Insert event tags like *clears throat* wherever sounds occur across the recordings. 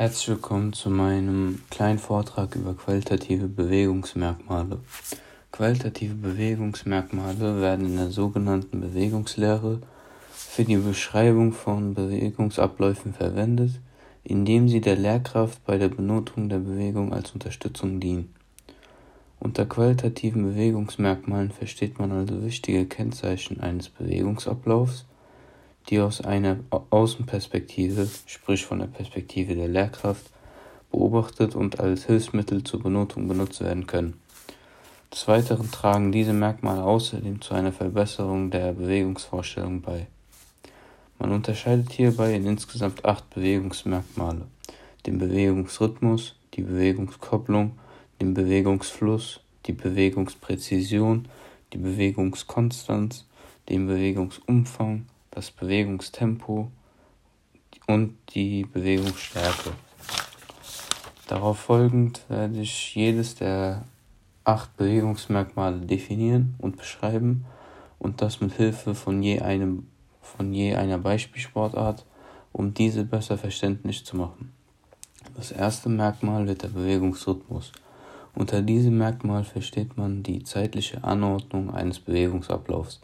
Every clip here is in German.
Herzlich willkommen zu meinem kleinen Vortrag über qualitative Bewegungsmerkmale. Qualitative Bewegungsmerkmale werden in der sogenannten Bewegungslehre für die Beschreibung von Bewegungsabläufen verwendet, indem sie der Lehrkraft bei der Benotung der Bewegung als Unterstützung dienen. Unter qualitativen Bewegungsmerkmalen versteht man also wichtige Kennzeichen eines Bewegungsablaufs, die aus einer Außenperspektive, sprich von der Perspektive der Lehrkraft, beobachtet und als Hilfsmittel zur Benotung benutzt werden können. Des Weiteren tragen diese Merkmale außerdem zu einer Verbesserung der Bewegungsvorstellung bei. Man unterscheidet hierbei in insgesamt acht Bewegungsmerkmale, den Bewegungsrhythmus, die Bewegungskopplung, den Bewegungsfluss, die Bewegungspräzision, die Bewegungskonstanz, den Bewegungsumfang, das Bewegungstempo und die Bewegungsstärke. Darauf folgend werde ich jedes der acht Bewegungsmerkmale definieren und beschreiben und das mit Hilfe von je einem von je einer Beispielsportart, um diese besser verständlich zu machen. Das erste Merkmal wird der Bewegungsrhythmus. Unter diesem Merkmal versteht man die zeitliche Anordnung eines Bewegungsablaufs.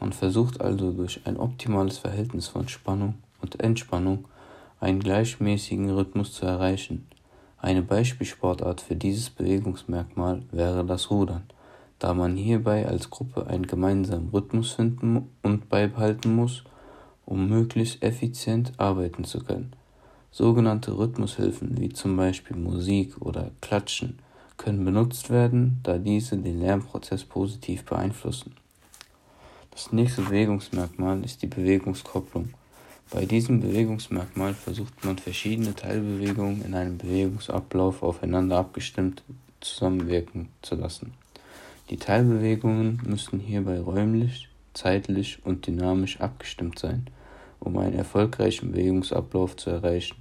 Man versucht also durch ein optimales Verhältnis von Spannung und Entspannung einen gleichmäßigen Rhythmus zu erreichen. Eine Beispielsportart für dieses Bewegungsmerkmal wäre das Rudern, da man hierbei als Gruppe einen gemeinsamen Rhythmus finden und beibehalten muss, um möglichst effizient arbeiten zu können. Sogenannte Rhythmushilfen wie zum Beispiel Musik oder Klatschen können benutzt werden, da diese den Lernprozess positiv beeinflussen. Das nächste Bewegungsmerkmal ist die Bewegungskopplung. Bei diesem Bewegungsmerkmal versucht man verschiedene Teilbewegungen in einem Bewegungsablauf aufeinander abgestimmt zusammenwirken zu lassen. Die Teilbewegungen müssen hierbei räumlich, zeitlich und dynamisch abgestimmt sein, um einen erfolgreichen Bewegungsablauf zu erreichen.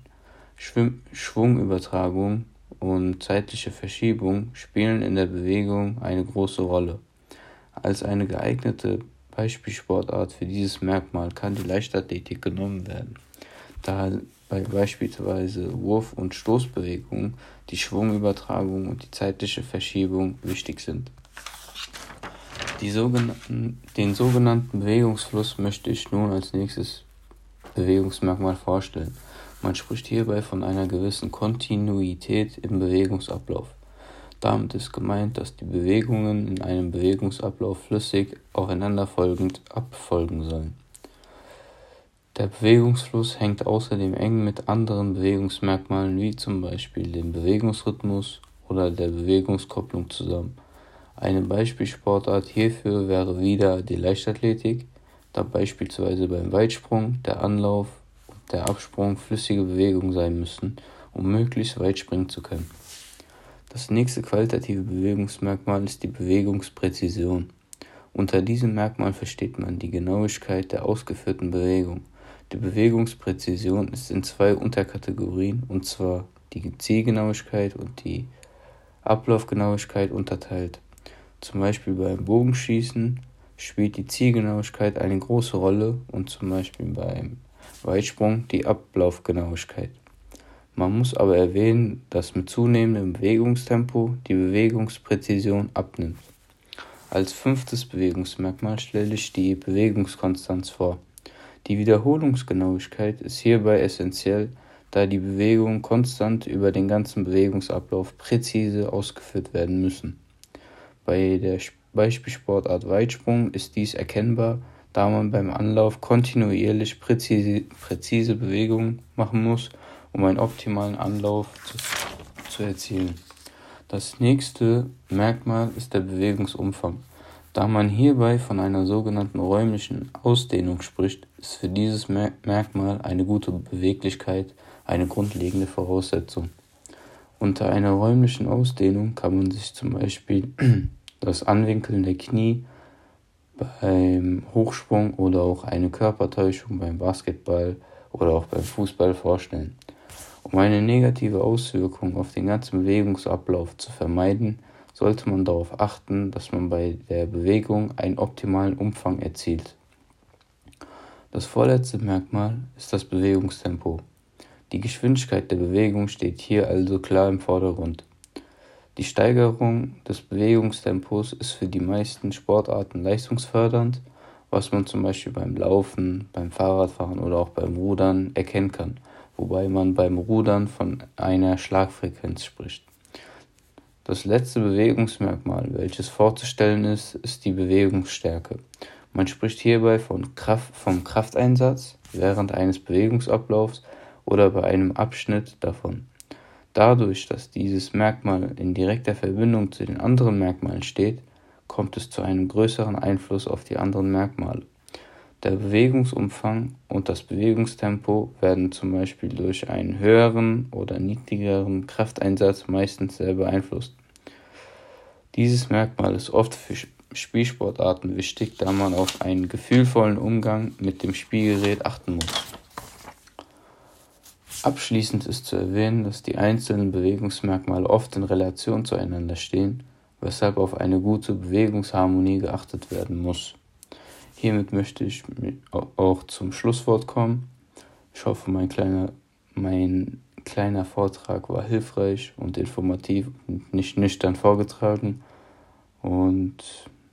Schwim Schwungübertragung und zeitliche Verschiebung spielen in der Bewegung eine große Rolle. Als eine geeignete Beispielsportart für dieses Merkmal kann die Leichtathletik genommen werden, da bei beispielsweise Wurf- und Stoßbewegungen die Schwungübertragung und die zeitliche Verschiebung wichtig sind. Sogenannten, den sogenannten Bewegungsfluss möchte ich nun als nächstes Bewegungsmerkmal vorstellen. Man spricht hierbei von einer gewissen Kontinuität im Bewegungsablauf. Damit ist gemeint, dass die Bewegungen in einem Bewegungsablauf flüssig aufeinanderfolgend abfolgen sollen. Der Bewegungsfluss hängt außerdem eng mit anderen Bewegungsmerkmalen wie zum Beispiel dem Bewegungsrhythmus oder der Bewegungskopplung zusammen. Eine Beispielsportart hierfür wäre wieder die Leichtathletik, da beispielsweise beim Weitsprung der Anlauf und der Absprung flüssige Bewegungen sein müssen, um möglichst weit springen zu können. Das nächste qualitative Bewegungsmerkmal ist die Bewegungspräzision. Unter diesem Merkmal versteht man die Genauigkeit der ausgeführten Bewegung. Die Bewegungspräzision ist in zwei Unterkategorien, und zwar die Zielgenauigkeit und die Ablaufgenauigkeit unterteilt. Zum Beispiel beim Bogenschießen spielt die Zielgenauigkeit eine große Rolle und zum Beispiel beim Weitsprung die Ablaufgenauigkeit. Man muss aber erwähnen, dass mit zunehmendem Bewegungstempo die Bewegungspräzision abnimmt. Als fünftes Bewegungsmerkmal stelle ich die Bewegungskonstanz vor. Die Wiederholungsgenauigkeit ist hierbei essentiell, da die Bewegungen konstant über den ganzen Bewegungsablauf präzise ausgeführt werden müssen. Bei der Beispielsportart Weitsprung ist dies erkennbar, da man beim Anlauf kontinuierlich präzise, präzise Bewegungen machen muss um einen optimalen Anlauf zu, zu erzielen. Das nächste Merkmal ist der Bewegungsumfang. Da man hierbei von einer sogenannten räumlichen Ausdehnung spricht, ist für dieses Merkmal eine gute Beweglichkeit eine grundlegende Voraussetzung. Unter einer räumlichen Ausdehnung kann man sich zum Beispiel *clears throat* das Anwinkeln der Knie beim Hochsprung oder auch eine Körpertäuschung beim Basketball oder auch beim Fußball vorstellen. Um eine negative Auswirkung auf den ganzen Bewegungsablauf zu vermeiden, sollte man darauf achten, dass man bei der Bewegung einen optimalen Umfang erzielt. Das vorletzte Merkmal ist das Bewegungstempo. Die Geschwindigkeit der Bewegung steht hier also klar im Vordergrund. Die Steigerung des Bewegungstempos ist für die meisten Sportarten leistungsfördernd, was man zum Beispiel beim Laufen, beim Fahrradfahren oder auch beim Rudern erkennen kann, wobei man beim Rudern von einer Schlagfrequenz spricht. Das letzte Bewegungsmerkmal, welches vorzustellen ist, ist die Bewegungsstärke. Man spricht hierbei von Kraft, vom Krafteinsatz während eines Bewegungsablaufs oder bei einem Abschnitt davon. Dadurch, dass dieses Merkmal in direkter Verbindung zu den anderen Merkmalen steht, kommt es zu einem größeren Einfluss auf die anderen Merkmale. Der Bewegungsumfang und das Bewegungstempo werden zum Beispiel durch einen höheren oder niedrigeren Krafteinsatz meistens sehr beeinflusst. Dieses Merkmal ist oft für Spielsportarten wichtig, da man auf einen gefühlvollen Umgang mit dem Spielgerät achten muss. Abschließend ist zu erwähnen, dass die einzelnen Bewegungsmerkmale oft in Relation zueinander stehen, weshalb auf eine gute Bewegungsharmonie geachtet werden muss. Hiermit möchte ich auch zum Schlusswort kommen. Ich hoffe, mein kleiner, mein kleiner Vortrag war hilfreich und informativ und nicht nüchtern vorgetragen. Und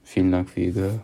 vielen Dank für Ihr Gehör.